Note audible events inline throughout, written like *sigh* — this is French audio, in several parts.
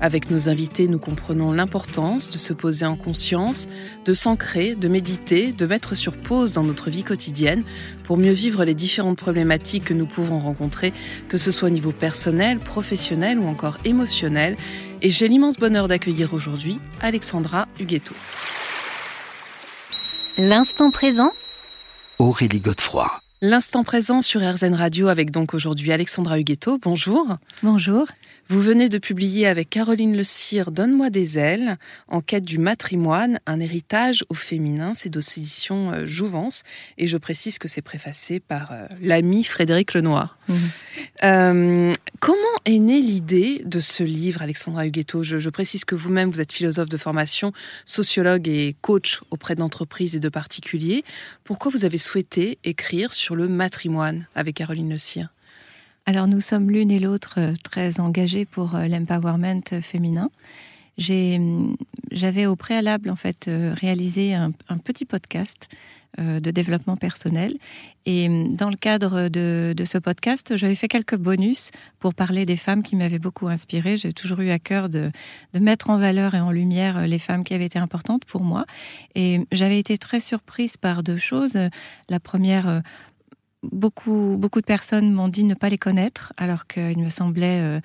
Avec nos invités, nous comprenons l'importance de se poser en conscience, de s'ancrer, de méditer, de mettre sur pause dans notre vie quotidienne pour mieux vivre les différentes problématiques que nous pouvons rencontrer, que ce soit au niveau personnel, professionnel ou encore émotionnel. Et j'ai l'immense bonheur d'accueillir aujourd'hui Alexandra Huguetto. L'instant présent Aurélie Godefroy. L'instant présent sur RZN Radio avec donc aujourd'hui Alexandra Huguetto. Bonjour. Bonjour. Vous venez de publier avec Caroline Le Cire Donne-moi des ailes, en quête du matrimoine, un héritage au féminin. C'est d'édition euh, Jouvence. Et je précise que c'est préfacé par euh, l'ami Frédéric Lenoir. Mhm. Euh, comment est née l'idée de ce livre, Alexandra Huguetto? Je, je précise que vous-même, vous êtes philosophe de formation, sociologue et coach auprès d'entreprises et de particuliers. Pourquoi vous avez souhaité écrire sur le matrimoine avec Caroline Le Cire Alors nous sommes l'une et l'autre euh, très engagées pour euh, l'empowerment féminin. Hum, J'avais au préalable en fait euh, réalisé un, petit podcast de développement personnel et hum, dans le cadre de, ce podcast, j'avais fait quelques bonus pour parler des femmes qui m'avaient beaucoup inspirée. J'ai toujours eu à cœur de, de mettre en valeur et en lumière les femmes qui avaient été importantes pour moi et j'avais été très surprise par deux choses. La première beaucoup, beaucoup de personnes m'ont dit ne pas les connaître, alors qu'il me semblait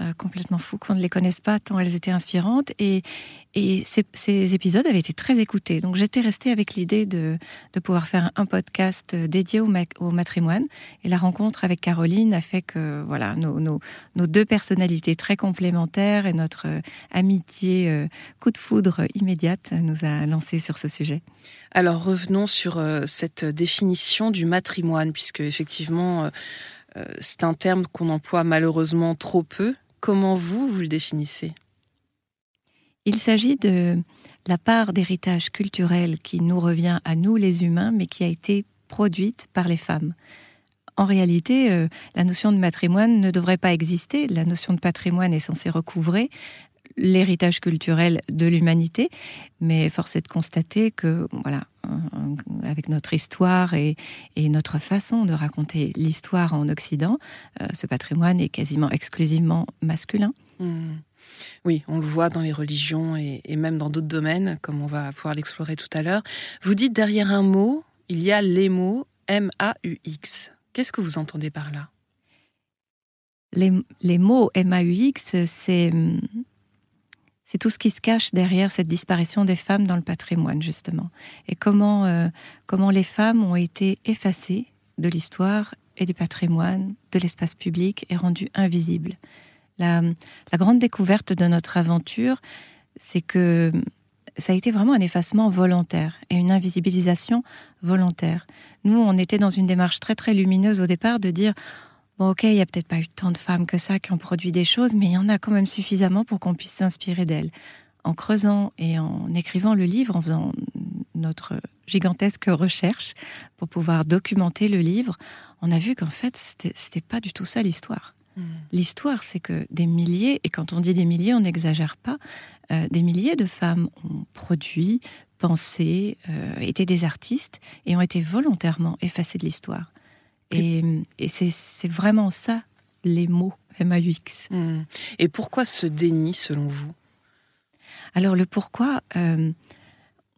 euh, complètement fou qu'on ne les connaisse pas, tant elles étaient inspirantes. Et, ces, épisodes avaient été très écoutés. Donc j'étais restée avec l'idée de, pouvoir faire un podcast dédié au, ma- au matrimoine. Et la rencontre avec Caroline a fait que voilà, nos, deux personnalités très complémentaires et notre euh, amitié euh, coup de foudre immédiate nous a lancé sur ce sujet. Alors revenons sur cette définition du matrimoine, puisque effectivement c'est un terme qu'on emploie malheureusement trop peu. Comment vous, vous le définissez? Il s'agit de la part d'héritage culturel qui nous revient à nous les humains, mais qui a été produite par les femmes. En réalité, euh, la notion de matrimoine ne devrait pas exister. La notion de patrimoine est censée recouvrer l'héritage culturel de l'humanité, mais force est de constater que, voilà, euh, avec notre histoire et, et notre façon de raconter l'histoire en Occident, euh, ce patrimoine est quasiment exclusivement masculin. Hmm. Oui, on le voit dans les religions et, et même dans d'autres domaines, comme on va pouvoir l'explorer tout à l'heure. Vous dites derrière un mot, il y a les mots M-A-U-X. Qu'est-ce que vous entendez par là? Les, les mots MAUX, c'est hum, c'est tout ce qui se cache derrière cette disparition des femmes dans le patrimoine, justement. Et comment, euh, comment les femmes ont été effacées de l'histoire et du patrimoine, de l'espace public et rendues invisibles. La, la grande découverte de notre aventure, c'est que ça a été vraiment un effacement volontaire et une invisibilisation volontaire. Nous, on était dans une démarche très très lumineuse au départ de dire Bon, ok, il n'y a peut-être pas eu tant de femmes que ça qui ont produit des choses, mais il y en a quand même suffisamment pour qu'on puisse s'inspirer d'elles. En creusant et en écrivant le livre, en faisant notre gigantesque recherche pour pouvoir documenter le livre, on a vu qu'en fait, c'était c'était pas du tout ça l'histoire. Hmm. L'histoire, c'est que des milliers, et quand on dit des milliers, on n'exagère pas, euh, des milliers de femmes ont produit, pensé, euh, été des artistes et ont été volontairement effacées de l'histoire. Et, et c'est vraiment ça, les mots MAUX. Hmm. Et pourquoi ce déni selon vous? Alors le pourquoi, euh,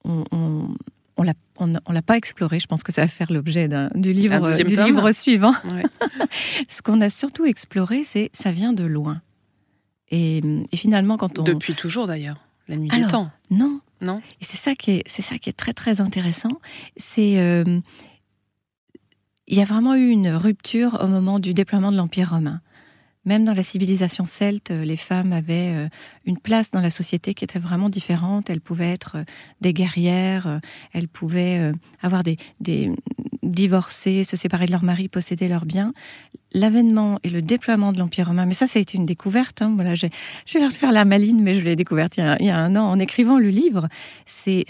on, on, on l'a on, on l'a pas exploré. Je pense que ça va faire l'objet du livre, du tome. livre suivant. Ouais. *laughs* Ce qu'on a surtout exploré, c'est ça vient de loin. Et, et finalement, quand on Depuis toujours d'ailleurs, la nuit des Alors, temps, non, non? Et c'est ça qui est, c'est ça qui est très très intéressant. C'est euh, il y a vraiment eu une rupture au moment du déploiement de l'Empire romain. Même dans la civilisation celte, euh, les femmes avaient euh, une place dans la société qui était vraiment différente. Elles pouvaient être euh, des guerrières, elles pouvaient avoir des, des se séparer de leur mari, posséder leurs biens. L'avènement et le déploiement de l'Empire romain, mais ça, ça a été une découverte. Hein. Voilà, j'ai l'air de faire la maline, mais je l'ai découverte il y, a, un an en écrivant le livre. C'est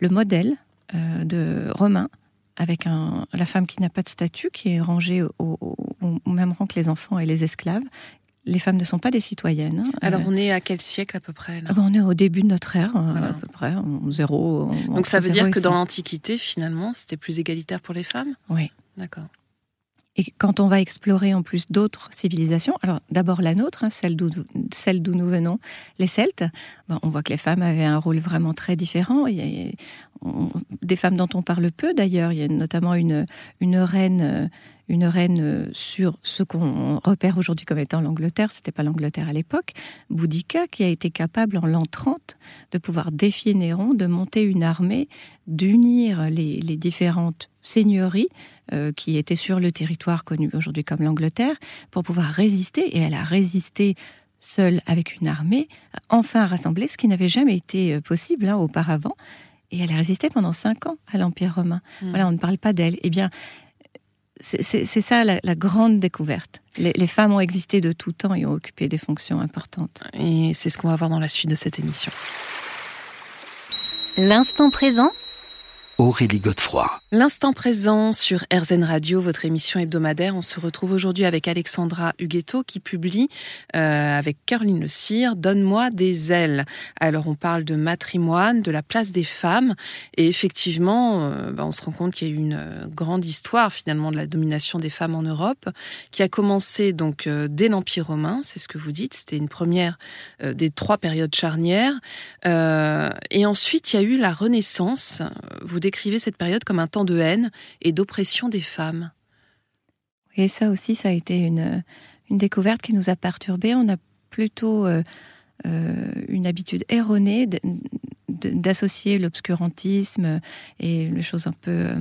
le modèle de romain avec un, la femme qui n'a pas de statut, qui est rangée au, au, même rang que les enfants et les esclaves. Les femmes ne sont pas des citoyennes. Hein. Alors on est à quel siècle à peu près ah ben, On est au début de notre ère, à peu près, en zéro. Donc ça veut dire que dans l'Antiquité, finalement, c'était plus égalitaire pour les femmes? Oui. D'accord. Et quand on va explorer en plus d'autres civilisations, alors d'abord la nôtre, hein, celle d'où nous venons, les Celtes, ben, on voit que les femmes avaient un rôle vraiment très différent. Il y a, des femmes dont on parle peu d'ailleurs. Il y a notamment une, une reine, une reine sur ce qu'on repère aujourd'hui comme étant l'Angleterre. C'était pas l'Angleterre à l'époque. Boudica, qui a été capable en l'an 30 de pouvoir défier Néron, de monter une armée, d'unir les, les différentes seigneuries euh, qui était sur le territoire connu aujourd'hui comme l'Angleterre, pour pouvoir résister. Et elle a résisté seule avec une armée, enfin rassemblée, ce qui n'avait jamais été euh, possible hein, auparavant. Et elle a résisté pendant cinq ans à l'Empire romain. Hmm. Voilà, on ne parle pas d'elle. Eh bien, c'est ça la, grande découverte. Les, les, femmes ont existé de tout temps et ont occupé des fonctions importantes. Et c'est ce qu'on va voir dans la suite de cette émission. L'instant présent Aurélie Godefroy. L'instant présent sur RZN Radio, votre émission hebdomadaire. On se retrouve aujourd'hui avec Alexandra Huguetto qui publie euh, avec Caroline Le Cire Donne-moi des ailes. Alors on parle de matrimoine, de la place des femmes et effectivement, euh, bah, on se rend compte qu'il y a eu une euh, grande histoire finalement de la domination des femmes en Europe qui a commencé donc dès l'Empire romain, c'est ce que vous dites. C'était une première des trois périodes charnières et ensuite il y a eu la Renaissance. Décrivez cette période comme un temps de haine et d'oppression des femmes. Et ça aussi, ça a été une, une découverte qui nous a perturbés. On a plutôt euh, euh, une habitude erronée d'associer l'obscurantisme et les choses un peu euh,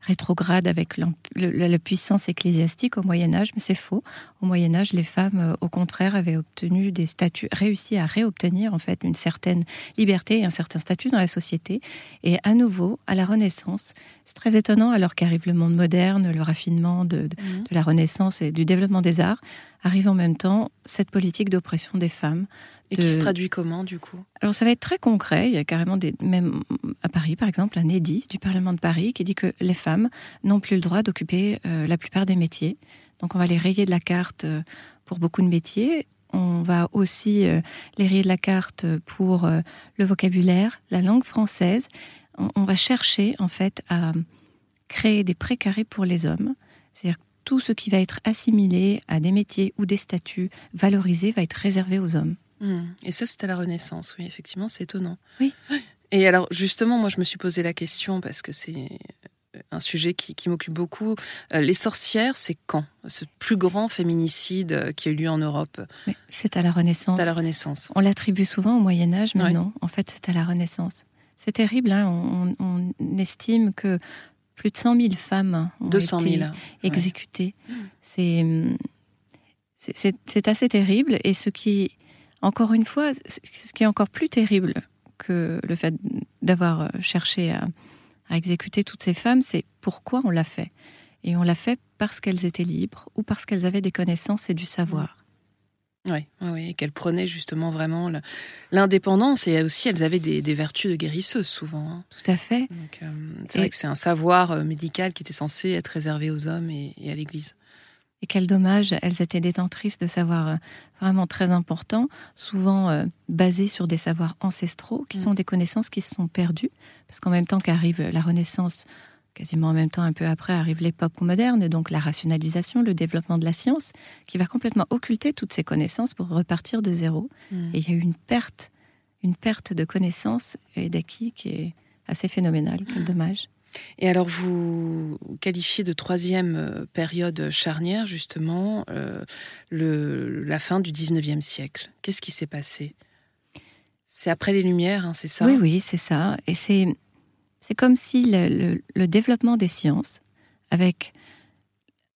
rétrograde avec la puissance ecclésiastique au Moyen Âge, mais c'est faux. Au Moyen Âge, les femmes, euh, au contraire, avaient obtenu des statuts, réussi à réobtenir en fait une certaine liberté et un certain statut dans la société. Et à nouveau, à la Renaissance, c'est très étonnant alors qu'arrive le monde moderne, le raffinement de, de mmh. la Renaissance et du développement des arts, arrive en même temps cette politique d'oppression des femmes et qui se traduit comment, du coup? Alors, ça va être très concret. Il y a carrément, des, même à Paris, par exemple, un édit du Parlement de Paris qui dit que les femmes n'ont plus le droit d'occuper euh, la plupart des métiers. Donc, on va les rayer de la carte euh, pour beaucoup de métiers. On va aussi euh, les rayer de la carte pour le vocabulaire, la langue française. On, on, va chercher, en fait, à créer des précarés pour les hommes. C'est-à-dire tout ce qui va être assimilé à des métiers ou des statuts valorisés va être réservé aux hommes. Hmm. Et ça, c'était la Renaissance, oui, effectivement, c'est étonnant. Oui. Et alors, justement, moi, je me suis posé la question parce que c'est un sujet qui, m'occupe beaucoup. Euh, les sorcières, c'est quand? Ce plus grand féminicide euh, qui a eu lieu en Europe? C'est à la Renaissance. C'est à la Renaissance. On l'attribue souvent au Moyen Âge, mais non, en fait, c'est à la Renaissance. C'est terrible, hein on, estime que plus de 100 000 femmes ont été exécutées. C'est c'est assez terrible. Et ce qui encore une fois, ce qui est encore plus terrible que le fait d'avoir euh, cherché à, exécuter toutes ces femmes, c'est pourquoi on l'a fait. Et on l'a fait parce qu'elles étaient libres ou parce qu'elles avaient des connaissances et du savoir. Oui, oui, et qu'elles prenaient justement vraiment l'indépendance et aussi elles avaient des, vertus de guérisseuses souvent. Hein. Tout à fait. Euh, c'est vrai que c'est un savoir euh, médical qui était censé être réservé aux hommes et à l'Église. Et quel dommage, elles étaient détentrices de savoirs euh, vraiment très importants, souvent euh, basés sur des savoirs ancestraux, qui mm. sont des connaissances qui se sont perdues, parce qu'en même temps qu'arrive la Renaissance, quasiment en même temps, un peu après, arrive l'époque moderne, donc la rationalisation, le développement de la science, qui va complètement occulter toutes ces connaissances pour repartir de zéro. Mm. Et il y a eu une perte, une perte de connaissances et d'acquis qui est assez phénoménale. Quel dommage. Et alors, vous qualifiez de troisième euh, période charnière, justement, euh, le, la fin du 19e siècle. Qu'est-ce qui s'est passé? C'est après les Lumières, hein, c'est ça? Oui, oui, c'est ça. Et c'est, c'est comme si le, le, développement des sciences, avec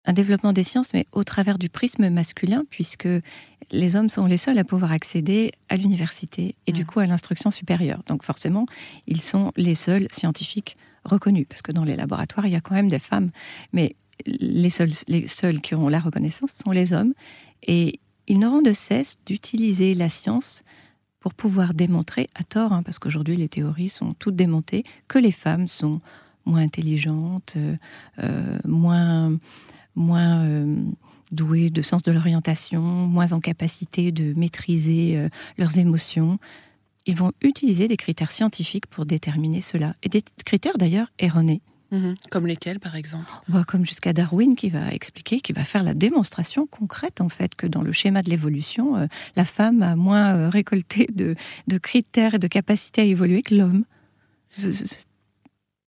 un développement des sciences, mais au travers du prisme masculin, puisque les hommes sont les seuls à pouvoir accéder à l'université et du mmh. coup à l'instruction supérieure. Donc forcément, ils sont les seuls scientifiques reconnus, parce que dans les laboratoires, il y a quand même des femmes, mais les seuls, les seuls qui ont la reconnaissance sont les hommes, et ils n'auront de cesse d'utiliser la science pour pouvoir démontrer, à tort, hein, parce qu'aujourd'hui les théories sont toutes démontées, que les femmes sont moins intelligentes, moins, moins douées de sens de l'orientation, moins en capacité de maîtriser leurs émotions. Ils vont utiliser des critères scientifiques pour déterminer cela, et des critères d'ailleurs erronés. Mhm. Comme lesquels, par exemple bah, Comme jusqu'à Darwin qui va expliquer, qui va faire la démonstration concrète, en fait, que dans le schéma de l'évolution, euh, la femme a moins euh, récolté de, critères et de capacités à évoluer que l'homme.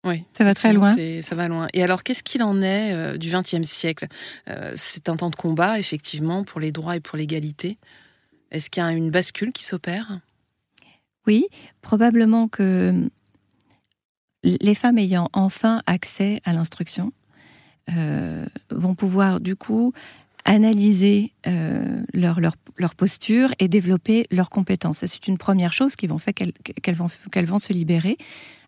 Oui, ça va très loin. Ça va loin. Et alors, qu'est-ce qu'il en est euh, du XXe siècle? C'est un temps de combat, effectivement, pour les droits et pour l'égalité. Est-ce qu'il y a une bascule qui s'opère? Oui, probablement que les femmes ayant enfin accès à l'instruction euh, vont pouvoir du coup analyser euh, leur, leur, posture et développer leurs compétences. C'est une première chose qui qu'elles vont, vont se libérer.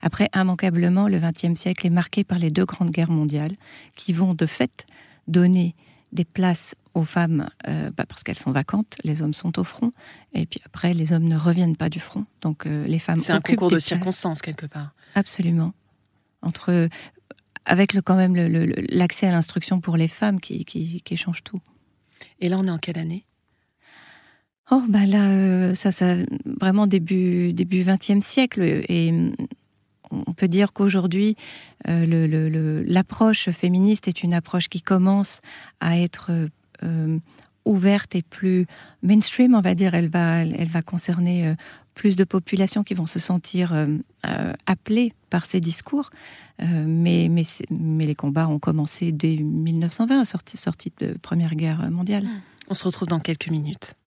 Après, immanquablement, le XXe siècle est marqué par les deux grandes guerres mondiales qui vont de fait donner des places aux femmes euh, bah, parce qu'elles sont vacantes, les hommes sont au front, et puis après les hommes ne reviennent pas du front. Donc les femmes. C'est un concours de circonstances quelque part. Absolument. Entre, avec le, quand même l'accès à l'instruction pour les femmes qui, qui, change tout. Et là, on est en quelle année? Oh, bah là, euh, ça, ça, vraiment début, début 20e siècle. Et on peut dire qu'aujourd'hui, euh, l'approche féministe est une approche qui commence à être euh, ouverte et plus mainstream, on va dire. Elle va, elle va concerner plus de populations qui vont se sentir euh, euh, appelées par ces discours. Euh, mais, mais, mais, les combats ont commencé dès 1920, sortie, sortie de Première Guerre mondiale. On se retrouve dans quelques minutes.